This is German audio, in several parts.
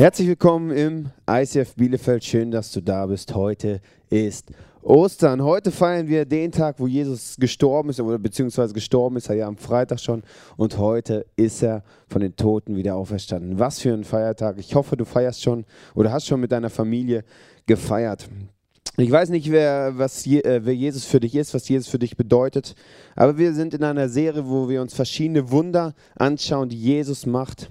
Herzlich willkommen im ICF Bielefeld. Schön, dass du da bist. Heute ist Ostern. Heute feiern wir den Tag, wo Jesus gestorben ist, oder beziehungsweise gestorben ist er ja am Freitag schon. Und heute ist er von den Toten wieder auferstanden. Was für ein Feiertag. Ich hoffe, du feierst schon oder hast schon mit deiner Familie gefeiert. Ich weiß nicht, wer, was, äh, wer Jesus für dich ist, was Jesus für dich bedeutet, aber wir sind in einer Serie, wo wir uns verschiedene Wunder anschauen, die Jesus macht.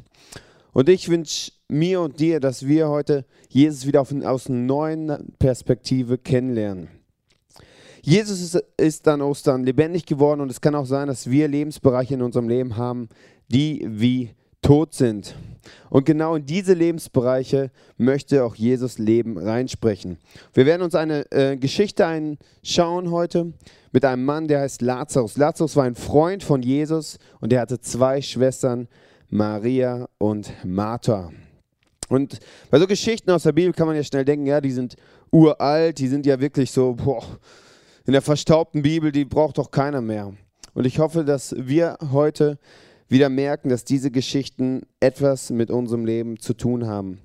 Und ich wünsche mir und dir, dass wir heute Jesus wieder auf, aus einer neuen Perspektive kennenlernen. Jesus ist, ist an Ostern lebendig geworden und es kann auch sein, dass wir Lebensbereiche in unserem Leben haben, die wie tot sind. Und genau in diese Lebensbereiche möchte auch Jesus Leben reinsprechen. Wir werden uns eine äh, Geschichte anschauen heute mit einem Mann, der heißt Lazarus. Lazarus war ein Freund von Jesus und er hatte zwei Schwestern, Maria und Martha. Und bei so Geschichten aus der Bibel kann man ja schnell denken, ja, die sind uralt, die sind ja wirklich so, boah, in der verstaubten Bibel, die braucht doch keiner mehr. Und ich hoffe, dass wir heute wieder merken, dass diese Geschichten etwas mit unserem Leben zu tun haben.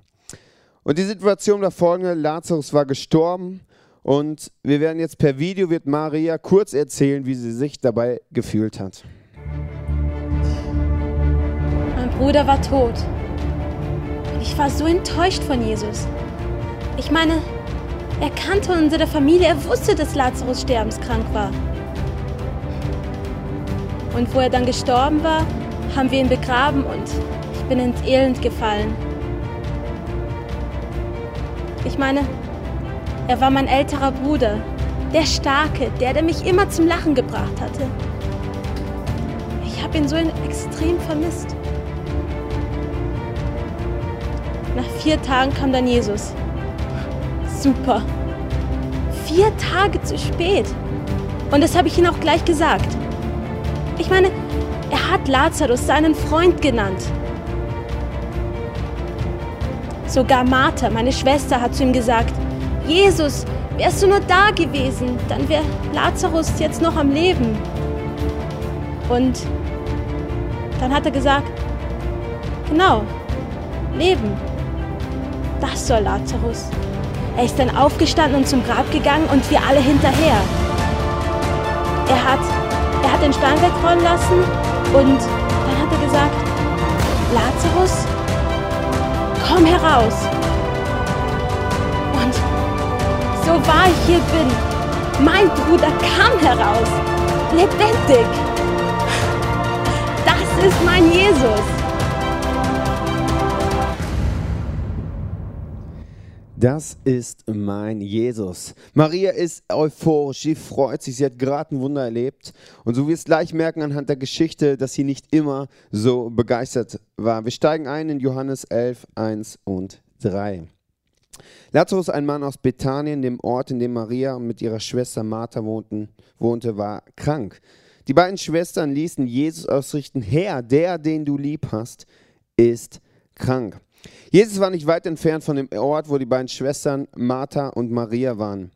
Und die Situation war folgende, Lazarus war gestorben und wir werden jetzt per Video, wird Maria kurz erzählen, wie sie sich dabei gefühlt hat. Bruder war tot. Ich war so enttäuscht von Jesus. Ich meine, er kannte unsere Familie, er wusste, dass Lazarus sterbenskrank war. Und wo er dann gestorben war, haben wir ihn begraben und ich bin ins Elend gefallen. Ich meine, er war mein älterer Bruder, der Starke, der, der mich immer zum Lachen gebracht hatte. Ich habe ihn so extrem vermisst. Nach vier Tagen kam dann Jesus. Super. Vier Tage zu spät. Und das habe ich ihm auch gleich gesagt. Ich meine, er hat Lazarus seinen Freund genannt. Sogar Martha, meine Schwester, hat zu ihm gesagt, Jesus, wärst du nur da gewesen, dann wäre Lazarus jetzt noch am Leben. Und dann hat er gesagt, genau, Leben. Das soll Lazarus. Er ist dann aufgestanden und zum Grab gegangen und wir alle hinterher. Er hat, er hat den Stein wegrollen lassen und dann hat er gesagt, Lazarus, komm heraus. Und so wahr ich hier bin, mein Bruder kam heraus, lebendig. Das ist mein Jesus. Das ist mein Jesus. Maria ist euphorisch, sie freut sich, sie hat gerade ein Wunder erlebt. Und so wirst gleich merken anhand der Geschichte, dass sie nicht immer so begeistert war. Wir steigen ein in Johannes 11, 1 und 3. Lazarus, ein Mann aus Bethanien, dem Ort, in dem Maria mit ihrer Schwester Martha wohnten, wohnte, war krank. Die beiden Schwestern ließen Jesus ausrichten, Herr, der, den du lieb hast, ist krank. Jesus war nicht weit entfernt von dem Ort, wo die beiden Schwestern Martha und Maria waren.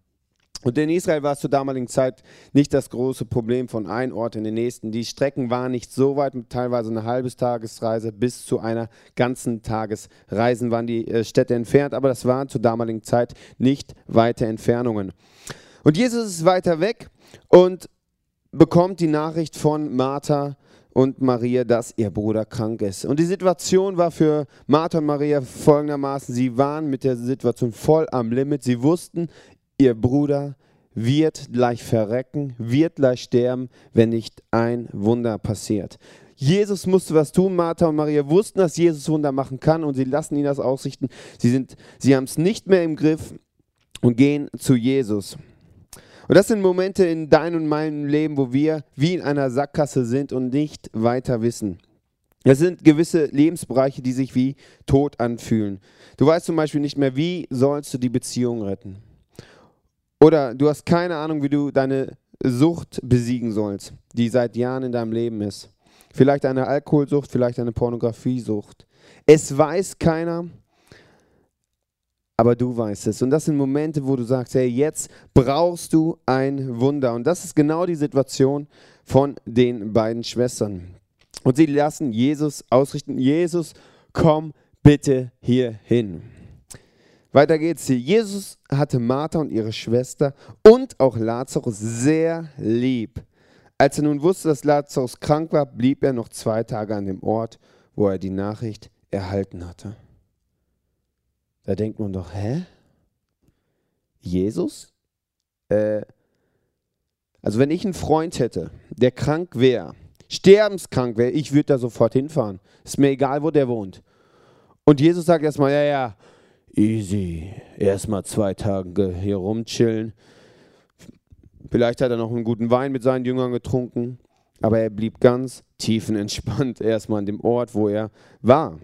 Und in Israel war es zur damaligen Zeit nicht das große Problem von einem Ort in den nächsten. Die Strecken waren nicht so weit, teilweise eine halbe Tagesreise bis zu einer ganzen Tagesreisen waren die äh, Städte entfernt, aber das waren zur damaligen Zeit nicht weite Entfernungen. Und Jesus ist weiter weg und bekommt die Nachricht von Martha und Maria, dass ihr Bruder krank ist. Und die Situation war für Martha und Maria folgendermaßen, sie waren mit der Situation voll am Limit. Sie wussten, ihr Bruder wird gleich verrecken, wird gleich sterben, wenn nicht ein Wunder passiert. Jesus musste was tun. Martha und Maria wussten, dass Jesus Wunder machen kann und sie lassen ihn das ausrichten. Sie, sie haben es nicht mehr im Griff und gehen zu Jesus. Und das sind Momente in deinem und meinem Leben, wo wir wie in einer Sackgasse sind und nicht weiter wissen. Das sind gewisse Lebensbereiche, die sich wie tot anfühlen. Du weißt zum Beispiel nicht mehr, wie sollst du die Beziehung retten. Oder du hast keine Ahnung, wie du deine Sucht besiegen sollst, die seit Jahren in deinem Leben ist. Vielleicht eine Alkoholsucht, vielleicht eine Pornografiesucht. Es weiß keiner aber du weißt es. Und das sind Momente, wo du sagst, hey, jetzt brauchst du ein Wunder. Und das ist genau die Situation von den beiden Schwestern. Und sie lassen Jesus ausrichten, Jesus, komm bitte hier hin. Weiter geht's hier. Jesus hatte Martha und ihre Schwester und auch Lazarus sehr lieb. Als er nun wusste, dass Lazarus krank war, blieb er noch zwei Tage an dem Ort, wo er die Nachricht erhalten hatte. Da denkt man doch, hä? Jesus? Äh, also wenn ich einen Freund hätte, der krank wäre, sterbenskrank wäre, ich würde da sofort hinfahren. Ist mir egal, wo der wohnt. Und Jesus sagt erstmal, ja, ja, easy. Erstmal zwei Tage hier rumchillen. Vielleicht hat er noch einen guten Wein mit seinen Jüngern getrunken, aber er blieb ganz tiefenentspannt erstmal an dem Ort, wo er war.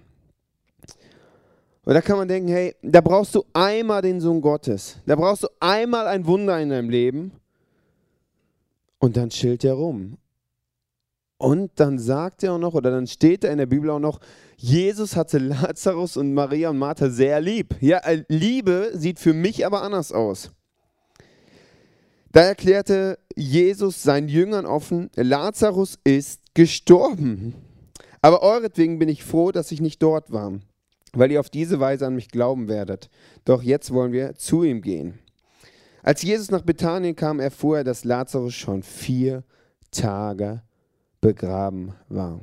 Und da kann man denken, hey, da brauchst du einmal den Sohn Gottes. Da brauchst du einmal ein Wunder in deinem Leben. Und dann chillt er rum. Und dann sagt er auch noch, oder dann steht er in der Bibel auch noch, Jesus hatte Lazarus und Maria und Martha sehr lieb. Ja, äh, Liebe sieht für mich aber anders aus. Da erklärte Jesus seinen Jüngern offen, Lazarus ist gestorben. Aber euretwegen bin ich froh, dass ich nicht dort war, weil ihr auf diese Weise an mich glauben werdet. Doch jetzt wollen wir zu ihm gehen. Als Jesus nach Bethanien kam, erfuhr er, dass Lazarus schon vier Tage begraben war.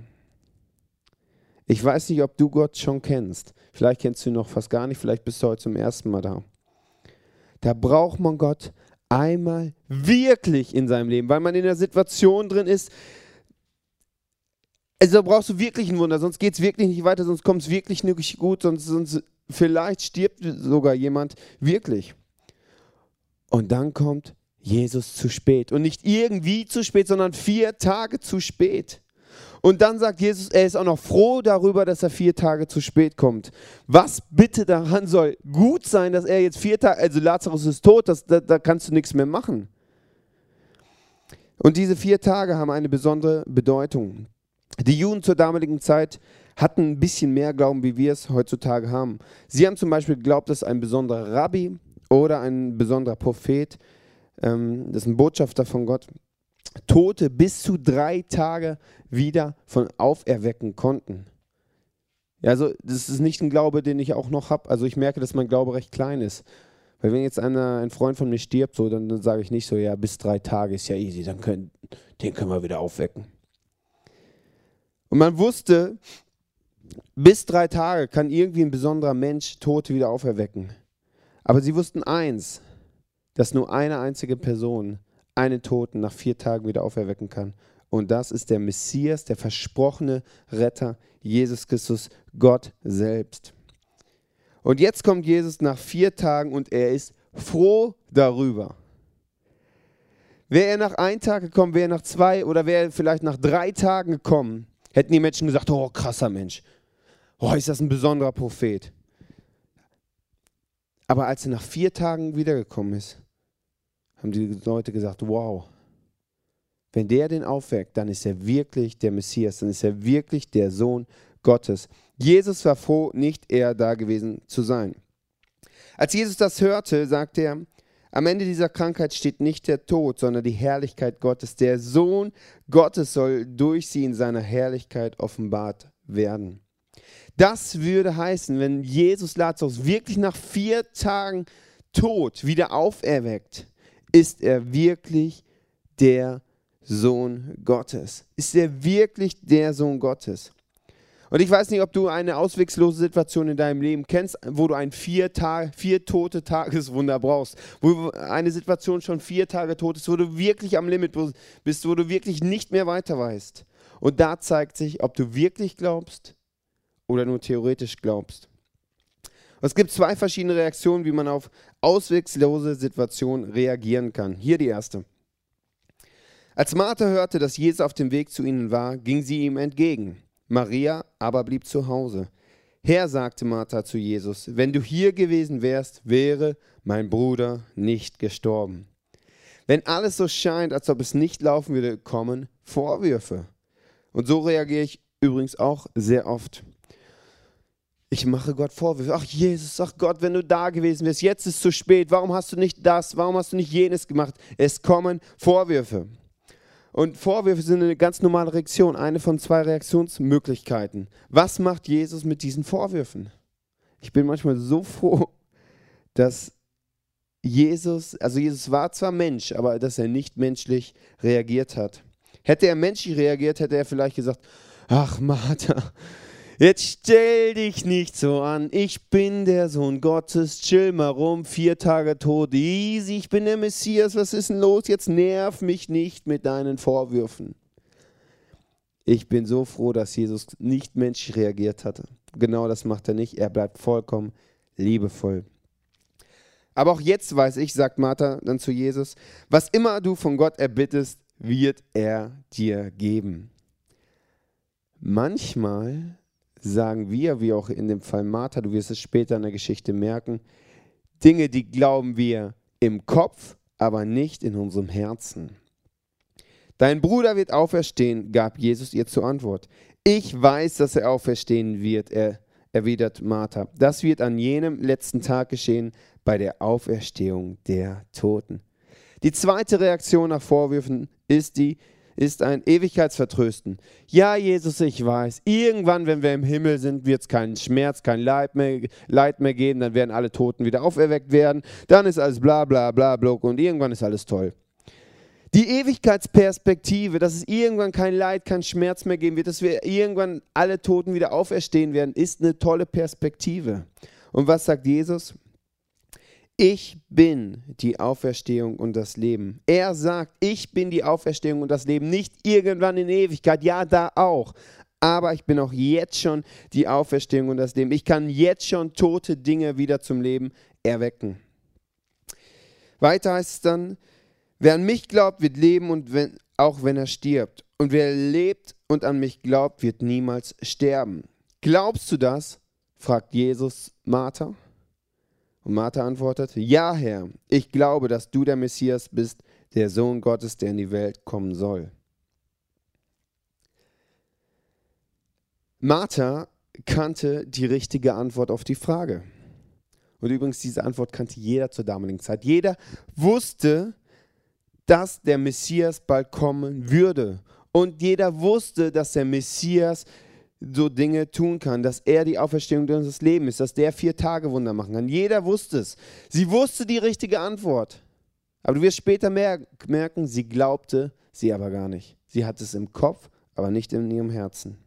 Ich weiß nicht, ob du Gott schon kennst. Vielleicht kennst du ihn noch fast gar nicht, vielleicht bist du heute zum ersten Mal da. Da braucht man Gott einmal wirklich in seinem Leben, weil man in der Situation drin ist, also da brauchst du wirklich ein Wunder, sonst geht es wirklich nicht weiter, sonst kommt es wirklich nicht gut, sonst, sonst vielleicht stirbt sogar jemand wirklich. Und dann kommt Jesus zu spät. Und nicht irgendwie zu spät, sondern vier Tage zu spät. Und dann sagt Jesus, er ist auch noch froh darüber, dass er vier Tage zu spät kommt. Was bitte daran soll gut sein, dass er jetzt vier Tage, also Lazarus ist tot, das, da, da kannst du nichts mehr machen. Und diese vier Tage haben eine besondere Bedeutung. Die Juden zur damaligen Zeit hatten ein bisschen mehr Glauben, wie wir es heutzutage haben. Sie haben zum Beispiel geglaubt, dass ein besonderer Rabbi oder ein besonderer Prophet, ähm, das ist ein Botschafter von Gott, Tote bis zu drei Tage wieder von auferwecken konnten. Also das ist nicht ein Glaube, den ich auch noch habe. Also ich merke, dass mein Glaube recht klein ist. Weil wenn jetzt einer, ein Freund von mir stirbt, so, dann, dann sage ich nicht so, ja, bis drei Tage ist ja easy, dann können, den können wir wieder aufwecken. Und man wusste, bis drei Tage kann irgendwie ein besonderer Mensch Tote wieder auferwecken. Aber sie wussten eins, dass nur eine einzige Person einen Toten nach vier Tagen wieder auferwecken kann. Und das ist der Messias, der versprochene Retter, Jesus Christus, Gott selbst. Und jetzt kommt Jesus nach vier Tagen und er ist froh darüber. Wäre er nach einem Tag gekommen, wäre er nach zwei oder wäre er vielleicht nach drei Tagen gekommen, hätten die Menschen gesagt, oh krasser Mensch, oh ist das ein besonderer Prophet. Aber als er nach vier Tagen wiedergekommen ist, haben die Leute gesagt, wow, wenn der den aufweckt, dann ist er wirklich der Messias, dann ist er wirklich der Sohn Gottes. Jesus war froh, nicht er da gewesen zu sein. Als Jesus das hörte, sagte er, am Ende dieser Krankheit steht nicht der Tod, sondern die Herrlichkeit Gottes. Der Sohn Gottes soll durch sie in seiner Herrlichkeit offenbart werden. Das würde heißen, wenn Jesus Lazarus wirklich nach vier Tagen Tod wieder auferweckt, ist er wirklich der Sohn Gottes? Ist er wirklich der Sohn Gottes? Und ich weiß nicht, ob du eine auswegslose Situation in deinem Leben kennst, wo du ein vier, Tage, vier tote Tageswunder brauchst, wo eine Situation schon vier Tage tot ist, wo du wirklich am Limit bist, wo du wirklich nicht mehr weiter weißt. Und da zeigt sich, ob du wirklich glaubst oder nur theoretisch glaubst. Es gibt zwei verschiedene Reaktionen, wie man auf auswegslose Situationen reagieren kann. Hier die erste. Als Martha hörte, dass Jesus auf dem Weg zu ihnen war, ging sie ihm entgegen. Maria aber blieb zu Hause. Herr, sagte Martha zu Jesus, wenn du hier gewesen wärst, wäre mein Bruder nicht gestorben. Wenn alles so scheint, als ob es nicht laufen würde, kommen Vorwürfe. Und so reagiere ich übrigens auch sehr oft. Ich mache Gott Vorwürfe. Ach Jesus, ach Gott, wenn du da gewesen wärst, jetzt ist es zu spät. Warum hast du nicht das? Warum hast du nicht jenes gemacht? Es kommen Vorwürfe. Und Vorwürfe sind eine ganz normale Reaktion, eine von zwei Reaktionsmöglichkeiten. Was macht Jesus mit diesen Vorwürfen? Ich bin manchmal so froh, dass Jesus, also Jesus war zwar Mensch, aber dass er nicht menschlich reagiert hat. Hätte er menschlich reagiert, hätte er vielleicht gesagt, ach Martha, jetzt stell dich nicht so an, ich bin der Sohn Gottes, chill mal rum, vier Tage tot, easy, ich bin der Messias, was ist denn los, jetzt nerv mich nicht mit deinen Vorwürfen. Ich bin so froh, dass Jesus nicht menschlich reagiert hatte. Genau das macht er nicht, er bleibt vollkommen liebevoll. Aber auch jetzt weiß ich, sagt Martha dann zu Jesus, was immer du von Gott erbittest, wird er dir geben. Manchmal sagen wir, wie auch in dem Fall Martha, du wirst es später in der Geschichte merken, Dinge, die glauben wir im Kopf, aber nicht in unserem Herzen. Dein Bruder wird auferstehen, gab Jesus ihr zur Antwort. Ich weiß, dass er auferstehen wird, er, erwidert Martha. Das wird an jenem letzten Tag geschehen, bei der Auferstehung der Toten. Die zweite Reaktion nach Vorwürfen ist die, ist ein Ewigkeitsvertrösten. Ja, Jesus, ich weiß, irgendwann, wenn wir im Himmel sind, wird es keinen Schmerz, kein Leid mehr, Leid mehr geben, dann werden alle Toten wieder auferweckt werden, dann ist alles bla bla bla block und irgendwann ist alles toll. Die Ewigkeitsperspektive, dass es irgendwann kein Leid, kein Schmerz mehr geben wird, dass wir irgendwann alle Toten wieder auferstehen werden, ist eine tolle Perspektive. Und was sagt Jesus? Ich bin die Auferstehung und das Leben. Er sagt, ich bin die Auferstehung und das Leben, nicht irgendwann in Ewigkeit, ja, da auch. Aber ich bin auch jetzt schon die Auferstehung und das Leben. Ich kann jetzt schon tote Dinge wieder zum Leben erwecken. Weiter heißt es dann, wer an mich glaubt, wird leben und wenn, auch wenn er stirbt. Und wer lebt und an mich glaubt, wird niemals sterben. Glaubst du das? fragt Jesus Martha. Und Martha antwortet, ja Herr, ich glaube, dass du der Messias bist, der Sohn Gottes, der in die Welt kommen soll. Martha kannte die richtige Antwort auf die Frage. Und übrigens, diese Antwort kannte jeder zur damaligen Zeit. Jeder wusste, dass der Messias bald kommen würde. Und jeder wusste, dass der Messias so Dinge tun kann, dass er die Auferstehung unseres Lebens ist, dass der vier Tage Wunder machen kann. Jeder wusste es. Sie wusste die richtige Antwort. Aber du wirst später merken, sie glaubte sie aber gar nicht. Sie hatte es im Kopf, aber nicht in ihrem Herzen.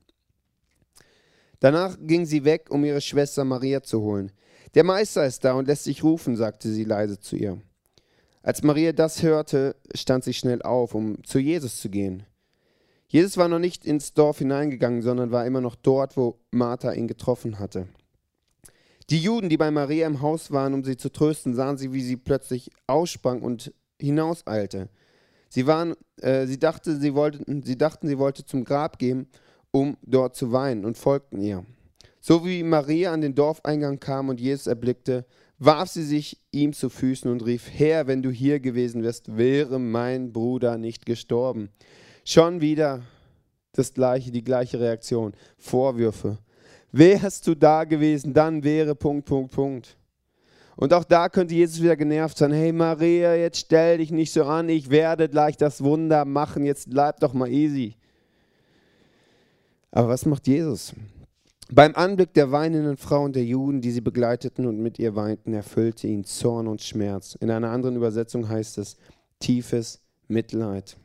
Danach ging sie weg, um ihre Schwester Maria zu holen. Der Meister ist da und lässt sich rufen, sagte sie leise zu ihr. Als Maria das hörte, stand sie schnell auf, um zu Jesus zu gehen. Jesus war noch nicht ins Dorf hineingegangen, sondern war immer noch dort, wo Martha ihn getroffen hatte. Die Juden, die bei Maria im Haus waren, um sie zu trösten, sahen sie, wie sie plötzlich aussprang und hinauseilte. Sie, waren, äh, sie, dachte, sie, wollten, sie dachten, sie wollte zum Grab gehen, um dort zu weinen, und folgten ihr. So wie Maria an den Dorfeingang kam und Jesus erblickte, warf sie sich ihm zu Füßen und rief, Herr, wenn du hier gewesen wärst, wäre mein Bruder nicht gestorben. Schon wieder das gleiche, die gleiche Reaktion. Vorwürfe. Wärst du da gewesen, dann wäre Punkt, Punkt, Punkt. Und auch da könnte Jesus wieder genervt sein. Hey Maria, jetzt stell dich nicht so an, ich werde gleich das Wunder machen, jetzt bleib doch mal easy. Aber was macht Jesus? Beim Anblick der weinenden Frau und der Juden, die sie begleiteten und mit ihr weinten, erfüllte ihn Zorn und Schmerz. In einer anderen Übersetzung heißt es tiefes Mitleid.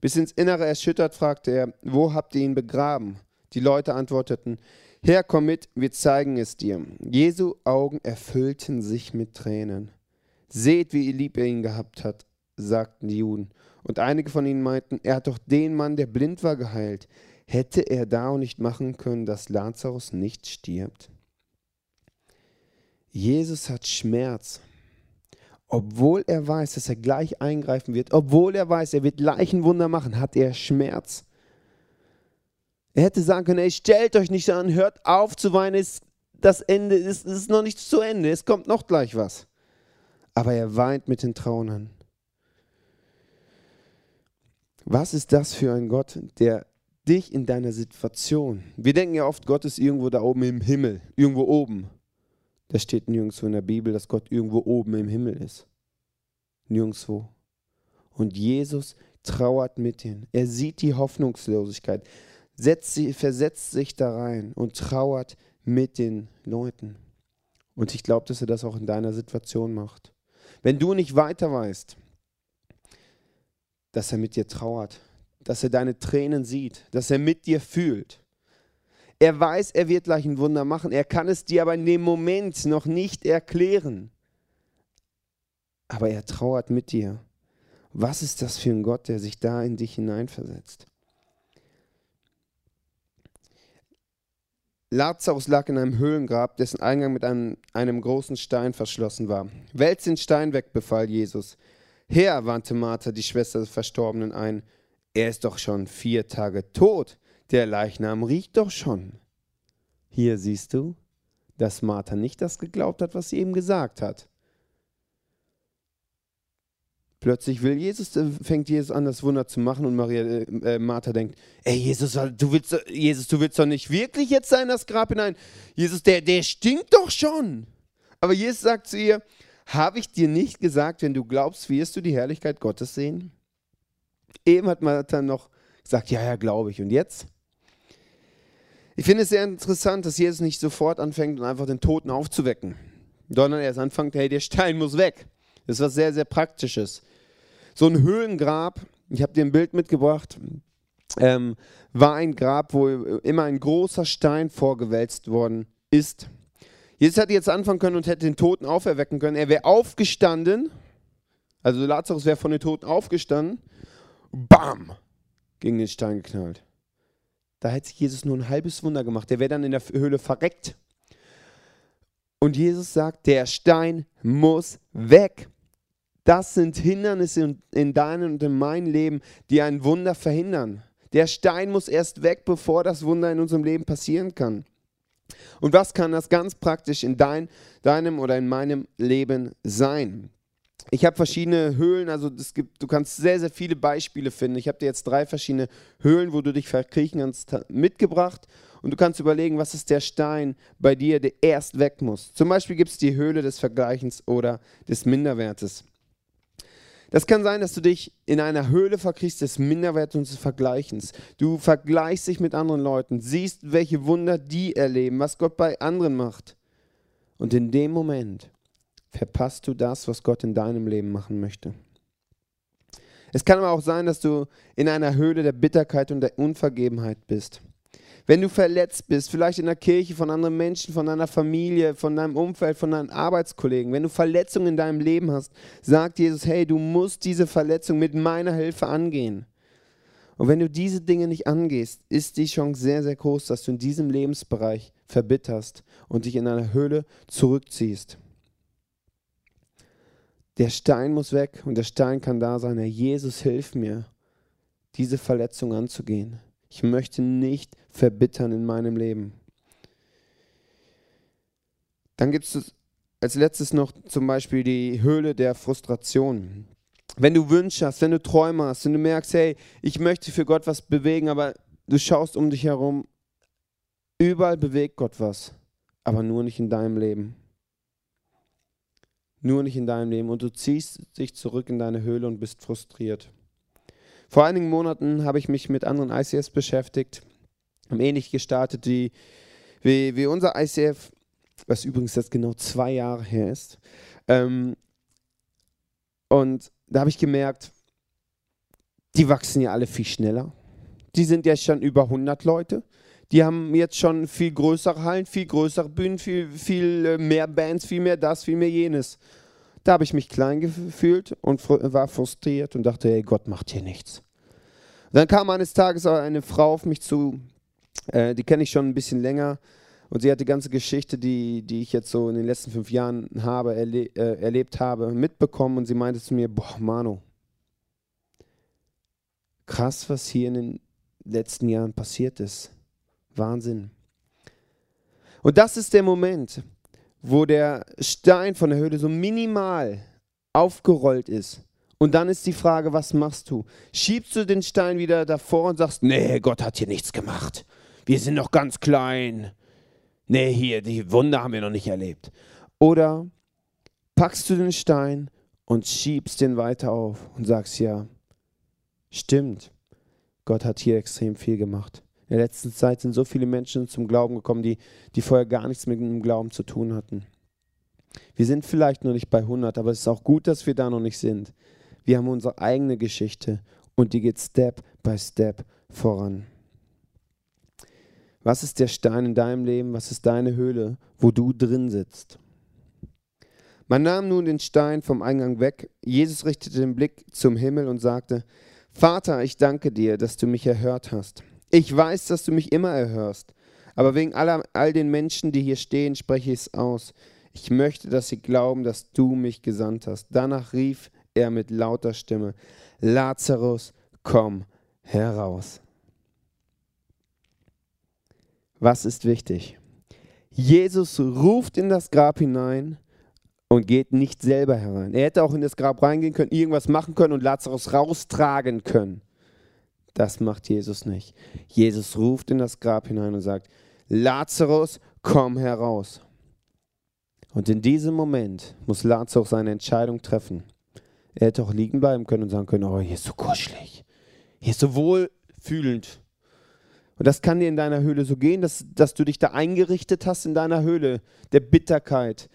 Bis ins Innere erschüttert fragte er, wo habt ihr ihn begraben? Die Leute antworteten, Herr, komm mit, wir zeigen es dir. Jesu Augen erfüllten sich mit Tränen. Seht, wie lieb er ihn gehabt hat, sagten die Juden. Und einige von ihnen meinten, er hat doch den Mann, der blind war, geheilt. Hätte er da auch nicht machen können, dass Lazarus nicht stirbt? Jesus hat Schmerz obwohl er weiß, dass er gleich eingreifen wird, obwohl er weiß, er wird gleich ein Wunder machen, hat er Schmerz. Er hätte sagen können, ey, stellt euch nicht an, hört auf zu weinen, das Ende ist, ist noch nicht zu Ende, es kommt noch gleich was. Aber er weint mit den Traunern. Was ist das für ein Gott, der dich in deiner Situation, wir denken ja oft, Gott ist irgendwo da oben im Himmel, irgendwo oben. Das steht nirgendwo in der Bibel, dass Gott irgendwo oben im Himmel ist. Nirgendwo. Und Jesus trauert mit ihnen. Er sieht die Hoffnungslosigkeit, sie, versetzt sich da rein und trauert mit den Leuten. Und ich glaube, dass er das auch in deiner Situation macht. Wenn du nicht weiter weißt, dass er mit dir trauert, dass er deine Tränen sieht, dass er mit dir fühlt. Er weiß, er wird gleich ein Wunder machen. Er kann es dir aber in dem Moment noch nicht erklären. Aber er trauert mit dir. Was ist das für ein Gott, der sich da in dich hineinversetzt? Lazarus lag in einem Höhlengrab, dessen Eingang mit einem, einem großen Stein verschlossen war. Wälz den Stein weg, befahl Jesus. Herr, warnte Martha, die Schwester des Verstorbenen, ein. Er ist doch schon vier Tage tot. Der Leichnam riecht doch schon. Hier siehst du, dass Martha nicht das geglaubt hat, was sie ihm gesagt hat. Plötzlich will Jesus, äh, fängt Jesus an, das Wunder zu machen und Maria, äh, äh Martha denkt, ey Jesus, du willst, Jesus, du willst doch nicht wirklich jetzt sein, das Grab hinein. Jesus, der, der stinkt doch schon. Aber Jesus sagt zu ihr, habe ich dir nicht gesagt, wenn du glaubst, wirst du die Herrlichkeit Gottes sehen? Eben hat Martha noch gesagt, ja, ja, glaube ich. Und jetzt? Ich finde es sehr interessant, dass Jesus nicht sofort anfängt, einfach den Toten aufzuwecken, sondern erst anfängt, hey, der Stein muss weg. Das ist was sehr, sehr Praktisches. So ein Höhlengrab, ich habe dir ein Bild mitgebracht, ähm, war ein Grab, wo immer ein großer Stein vorgewälzt worden ist. Jesus hätte jetzt anfangen können und hätte den Toten auferwecken können. Er wäre aufgestanden, also Lazarus wäre von den Toten aufgestanden, bam, gegen den Stein geknallt. Da hätte sich Jesus nur ein halbes Wunder gemacht. Der wäre dann in der Höhle verreckt. Und Jesus sagt, der Stein muss weg. Das sind Hindernisse in deinem und in meinem Leben, die ein Wunder verhindern. Der Stein muss erst weg, bevor das Wunder in unserem Leben passieren kann. Und was kann das ganz praktisch in dein, deinem oder in meinem Leben sein? Ich habe verschiedene Höhlen, also es gibt, du kannst sehr, sehr viele Beispiele finden. Ich habe dir jetzt drei verschiedene Höhlen, wo du dich verkriechen kannst, mitgebracht. Und du kannst überlegen, was ist der Stein bei dir, der erst weg muss. Zum Beispiel gibt es die Höhle des Vergleichens oder des Minderwertes. Das kann sein, dass du dich in einer Höhle verkriechst des Minderwerts und des Vergleichens. Du vergleichst dich mit anderen Leuten, siehst, welche Wunder die erleben, was Gott bei anderen macht. Und in dem Moment verpasst du das, was Gott in deinem Leben machen möchte. Es kann aber auch sein, dass du in einer Höhle der Bitterkeit und der Unvergebenheit bist. Wenn du verletzt bist, vielleicht in der Kirche von anderen Menschen, von deiner Familie, von deinem Umfeld, von deinen Arbeitskollegen, wenn du Verletzungen in deinem Leben hast, sagt Jesus, hey, du musst diese Verletzung mit meiner Hilfe angehen. Und wenn du diese Dinge nicht angehst, ist die Chance sehr, sehr groß, dass du in diesem Lebensbereich verbitterst und dich in eine Höhle zurückziehst. Der Stein muss weg und der Stein kann da sein. Herr Jesus, hilf mir, diese Verletzung anzugehen. Ich möchte nicht verbittern in meinem Leben. Dann gibt es als letztes noch zum Beispiel die Höhle der Frustration. Wenn du Wünsche hast, wenn du Träume hast, wenn du merkst, hey, ich möchte für Gott was bewegen, aber du schaust um dich herum, überall bewegt Gott was, aber nur nicht in deinem Leben. Nur nicht in deinem Leben. Und du ziehst dich zurück in deine Höhle und bist frustriert. Vor einigen Monaten habe ich mich mit anderen ICS beschäftigt, haben ähnlich gestartet wie, wie, wie unser ICF, was übrigens jetzt genau zwei Jahre her ist. Ähm, und da habe ich gemerkt, die wachsen ja alle viel schneller. Die sind ja schon über 100 Leute. Die haben jetzt schon viel größere Hallen, viel größere Bühnen, viel, viel äh, mehr Bands, viel mehr das, viel mehr jenes. Da habe ich mich klein gefühlt und war frustriert und dachte, hey, Gott macht hier nichts. Dann kam eines Tages eine Frau auf mich zu, äh, die kenne ich schon ein bisschen länger. Und sie hat die ganze Geschichte, die, die ich jetzt so in den letzten fünf Jahren habe, erle äh, erlebt habe, mitbekommen. Und sie meinte zu mir, boah, Manu, krass, was hier in den letzten Jahren passiert ist. Wahnsinn. Und das ist der Moment, wo der Stein von der Höhle so minimal aufgerollt ist. Und dann ist die Frage, was machst du? Schiebst du den Stein wieder davor und sagst, nee, Gott hat hier nichts gemacht. Wir sind noch ganz klein. Nee, hier, die Wunder haben wir noch nicht erlebt. Oder packst du den Stein und schiebst den weiter auf und sagst, ja, stimmt, Gott hat hier extrem viel gemacht. In der letzten Zeit sind so viele Menschen zum Glauben gekommen, die, die vorher gar nichts mit dem Glauben zu tun hatten. Wir sind vielleicht noch nicht bei 100, aber es ist auch gut, dass wir da noch nicht sind. Wir haben unsere eigene Geschichte und die geht Step by Step voran. Was ist der Stein in deinem Leben? Was ist deine Höhle, wo du drin sitzt? Man nahm nun den Stein vom Eingang weg. Jesus richtete den Blick zum Himmel und sagte, Vater, ich danke dir, dass du mich erhört hast. Ich weiß, dass du mich immer erhörst. Aber wegen aller, all den Menschen, die hier stehen, spreche ich es aus. Ich möchte, dass sie glauben, dass du mich gesandt hast. Danach rief er mit lauter Stimme, Lazarus, komm heraus. Was ist wichtig? Jesus ruft in das Grab hinein und geht nicht selber herein. Er hätte auch in das Grab reingehen können, irgendwas machen können und Lazarus raustragen können. Das macht Jesus nicht. Jesus ruft in das Grab hinein und sagt, Lazarus, komm heraus. Und in diesem Moment muss Lazarus seine Entscheidung treffen. Er hätte auch liegen bleiben können und sagen können, oh, hier ist so kuschelig, hier ist so wohlfühlend. Und das kann dir in deiner Höhle so gehen, dass, dass du dich da eingerichtet hast in deiner Höhle der Bitterkeit,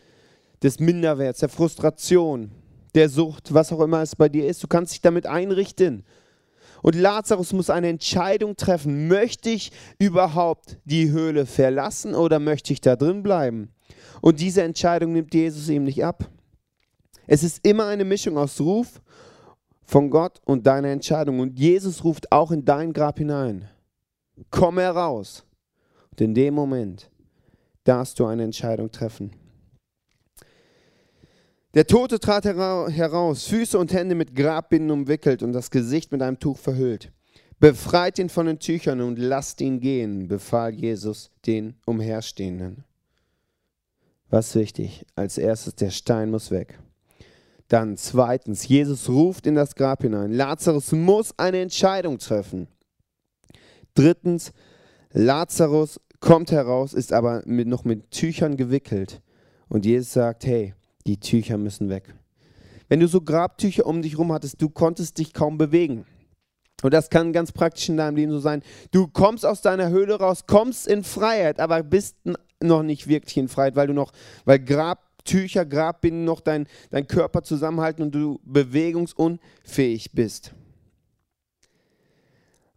des Minderwerts, der Frustration, der Sucht, was auch immer es bei dir ist. Du kannst dich damit einrichten. Und Lazarus muss eine Entscheidung treffen. Möchte ich überhaupt die Höhle verlassen oder möchte ich da drin bleiben? Und diese Entscheidung nimmt Jesus ihm nicht ab. Es ist immer eine Mischung aus Ruf von Gott und deiner Entscheidung. Und Jesus ruft auch in dein Grab hinein. Komm heraus. Und in dem Moment darfst du eine Entscheidung treffen. Der Tote trat heraus, Füße und Hände mit Grabbinden umwickelt und das Gesicht mit einem Tuch verhüllt. Befreit ihn von den Tüchern und lasst ihn gehen, befahl Jesus den Umherstehenden. Was wichtig? Als erstes, der Stein muss weg. Dann zweitens, Jesus ruft in das Grab hinein. Lazarus muss eine Entscheidung treffen. Drittens, Lazarus kommt heraus, ist aber mit, noch mit Tüchern gewickelt. Und Jesus sagt, hey, die Tücher müssen weg. Wenn du so Grabtücher um dich herum hattest, du konntest dich kaum bewegen. Und das kann ganz praktisch in deinem Leben so sein. Du kommst aus deiner Höhle raus, kommst in Freiheit, aber bist noch nicht wirklich in Freiheit, weil du noch, weil Grabtücher, Grabbinden noch dein, dein Körper zusammenhalten und du bewegungsunfähig bist.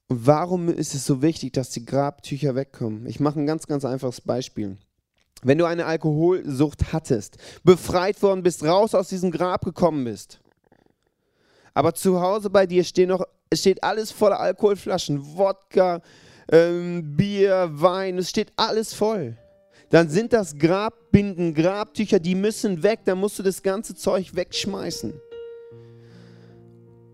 Und warum ist es so wichtig, dass die Grabtücher wegkommen? Ich mache ein ganz, ganz einfaches Beispiel. Wenn du eine Alkoholsucht hattest, befreit worden bist, raus aus diesem Grab gekommen bist, aber zu Hause bei dir steht noch, steht alles voller Alkoholflaschen, Wodka, ähm, Bier, Wein, es steht alles voll. Dann sind das Grabbinden, Grabtücher, die müssen weg, dann musst du das ganze Zeug wegschmeißen.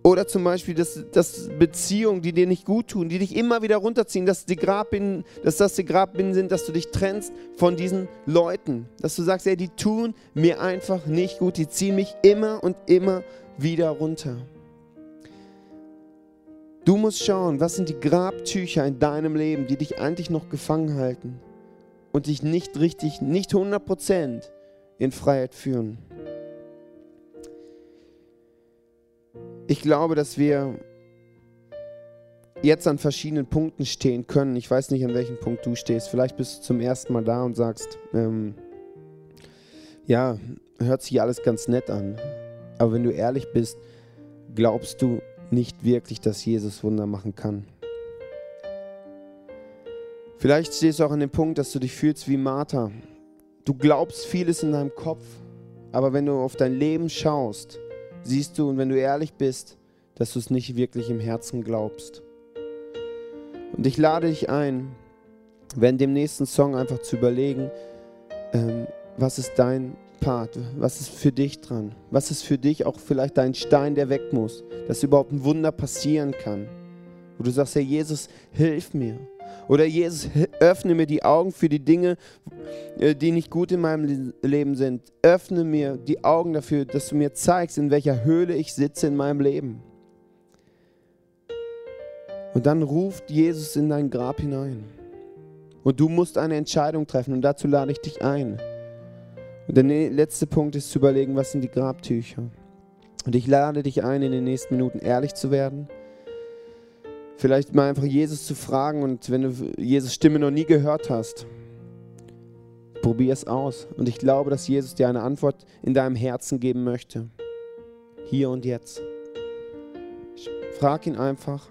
Oder zum Beispiel, dass, dass Beziehungen, die dir nicht gut tun, die dich immer wieder runterziehen, dass, die Grabbinden, dass das die Grabbinden sind, dass du dich trennst von diesen Leuten. Dass du sagst, ey, die tun mir einfach nicht gut, die ziehen mich immer und immer wieder runter. Du musst schauen, was sind die Grabtücher in deinem Leben, die dich eigentlich noch gefangen halten und dich nicht richtig, nicht 100% in Freiheit führen. Ich glaube, dass wir jetzt an verschiedenen Punkten stehen können. Ich weiß nicht, an welchem Punkt du stehst. Vielleicht bist du zum ersten Mal da und sagst, ähm, ja, hört sich alles ganz nett an. Aber wenn du ehrlich bist, glaubst du nicht wirklich, dass Jesus Wunder machen kann. Vielleicht stehst du auch an dem Punkt, dass du dich fühlst wie Martha. Du glaubst vieles in deinem Kopf, aber wenn du auf dein Leben schaust, siehst du, und wenn du ehrlich bist, dass du es nicht wirklich im Herzen glaubst. Und ich lade dich ein, während dem nächsten Song einfach zu überlegen, ähm, was ist dein Part, was ist für dich dran, was ist für dich auch vielleicht dein Stein, der weg muss, dass überhaupt ein Wunder passieren kann. Wo du sagst, Herr Jesus, hilf mir. Oder Jesus, öffne mir die Augen für die Dinge, äh, die nicht gut in meinem Leben sind. Öffne mir die Augen dafür, dass du mir zeigst, in welcher Höhle ich sitze in meinem Leben. Und dann ruft Jesus in dein Grab hinein. Und du musst eine Entscheidung treffen und dazu lade ich dich ein. Und der letzte Punkt ist zu überlegen, was sind die Grabtücher. Und ich lade dich ein, in den nächsten Minuten ehrlich zu werden Vielleicht mal einfach Jesus zu fragen und wenn du Jesus Stimme noch nie gehört hast, probier es aus. Und ich glaube, dass Jesus dir eine Antwort in deinem Herzen geben möchte. Hier und jetzt. Frag ihn einfach.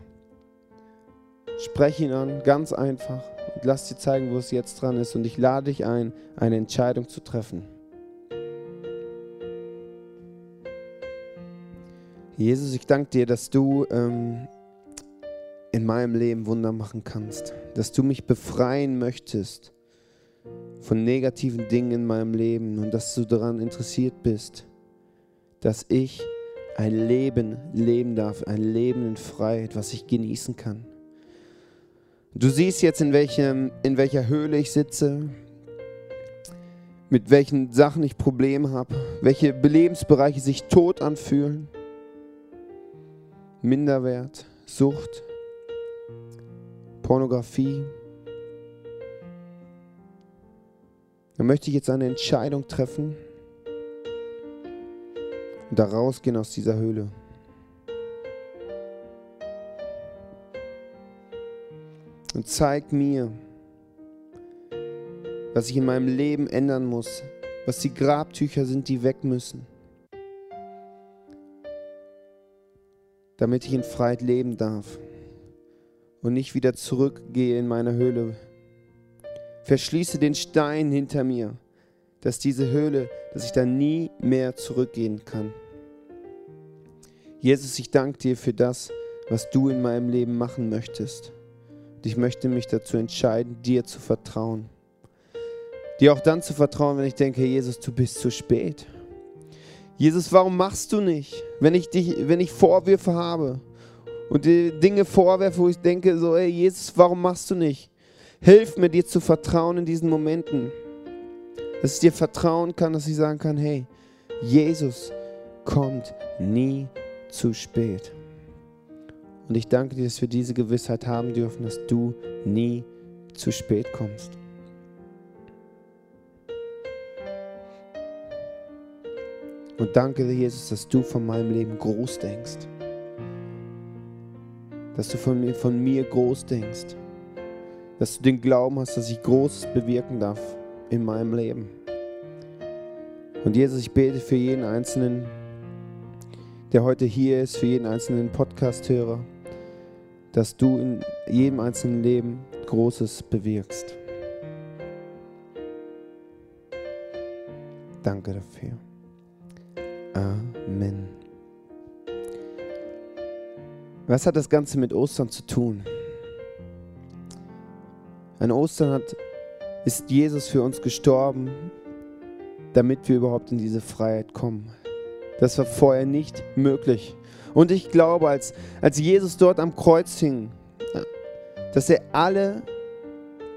Sprech ihn an, ganz einfach. Und lass dir zeigen, wo es jetzt dran ist. Und ich lade dich ein, eine Entscheidung zu treffen. Jesus, ich danke dir, dass du ähm, in meinem Leben Wunder machen kannst, dass du mich befreien möchtest von negativen Dingen in meinem Leben und dass du daran interessiert bist, dass ich ein Leben leben darf, ein Leben in Freiheit, was ich genießen kann. Du siehst jetzt, in, welchem, in welcher Höhle ich sitze, mit welchen Sachen ich Probleme habe, welche Belebensbereiche sich tot anfühlen. Minderwert, Sucht, Pornografie. Da möchte ich jetzt eine Entscheidung treffen und da rausgehen aus dieser Höhle. Und zeig mir, was ich in meinem Leben ändern muss, was die Grabtücher sind, die weg müssen. damit ich in Freiheit leben darf und nicht wieder zurückgehe in meine Höhle. Verschließe den Stein hinter mir, dass diese Höhle, dass ich da nie mehr zurückgehen kann. Jesus, ich danke dir für das, was du in meinem Leben machen möchtest. Und ich möchte mich dazu entscheiden, dir zu vertrauen. Dir auch dann zu vertrauen, wenn ich denke, Jesus, du bist zu spät. Jesus, warum machst du nicht, wenn ich, dich, wenn ich Vorwürfe habe und die Dinge vorwerfe, wo ich denke, so, ey, Jesus, warum machst du nicht? Hilf mir, dir zu vertrauen in diesen Momenten. Dass ich dir vertrauen kann, dass ich sagen kann, hey, Jesus kommt nie zu spät. Und ich danke dir, dass wir diese Gewissheit haben dürfen, dass du nie zu spät kommst. Und danke dir, Jesus, dass du von meinem Leben groß denkst. Dass du von mir, von mir groß denkst. Dass du den Glauben hast, dass ich Großes bewirken darf in meinem Leben. Und Jesus, ich bete für jeden Einzelnen, der heute hier ist, für jeden einzelnen Podcast-Hörer, dass du in jedem einzelnen Leben Großes bewirkst. Danke dafür. Amen. Was hat das Ganze mit Ostern zu tun? An Ostern hat, ist Jesus für uns gestorben, damit wir überhaupt in diese Freiheit kommen. Das war vorher nicht möglich. Und ich glaube, als, als Jesus dort am Kreuz hing, dass er alle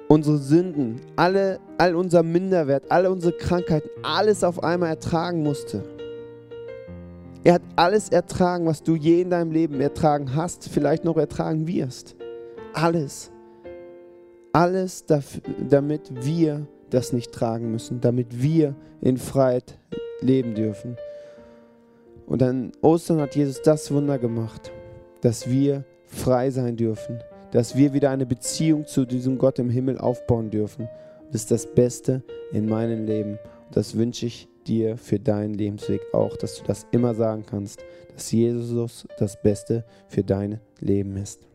unsere Sünden, alle, all unser Minderwert, alle unsere Krankheiten, alles auf einmal ertragen musste. Er hat alles ertragen, was du je in deinem Leben ertragen hast, vielleicht noch ertragen wirst. Alles. Alles, damit wir das nicht tragen müssen, damit wir in Freiheit leben dürfen. Und an Ostern hat Jesus das Wunder gemacht, dass wir frei sein dürfen, dass wir wieder eine Beziehung zu diesem Gott im Himmel aufbauen dürfen. Das ist das Beste in meinem Leben. Das wünsche ich dir für deinen Lebensweg auch, dass du das immer sagen kannst, dass Jesus das Beste für dein Leben ist.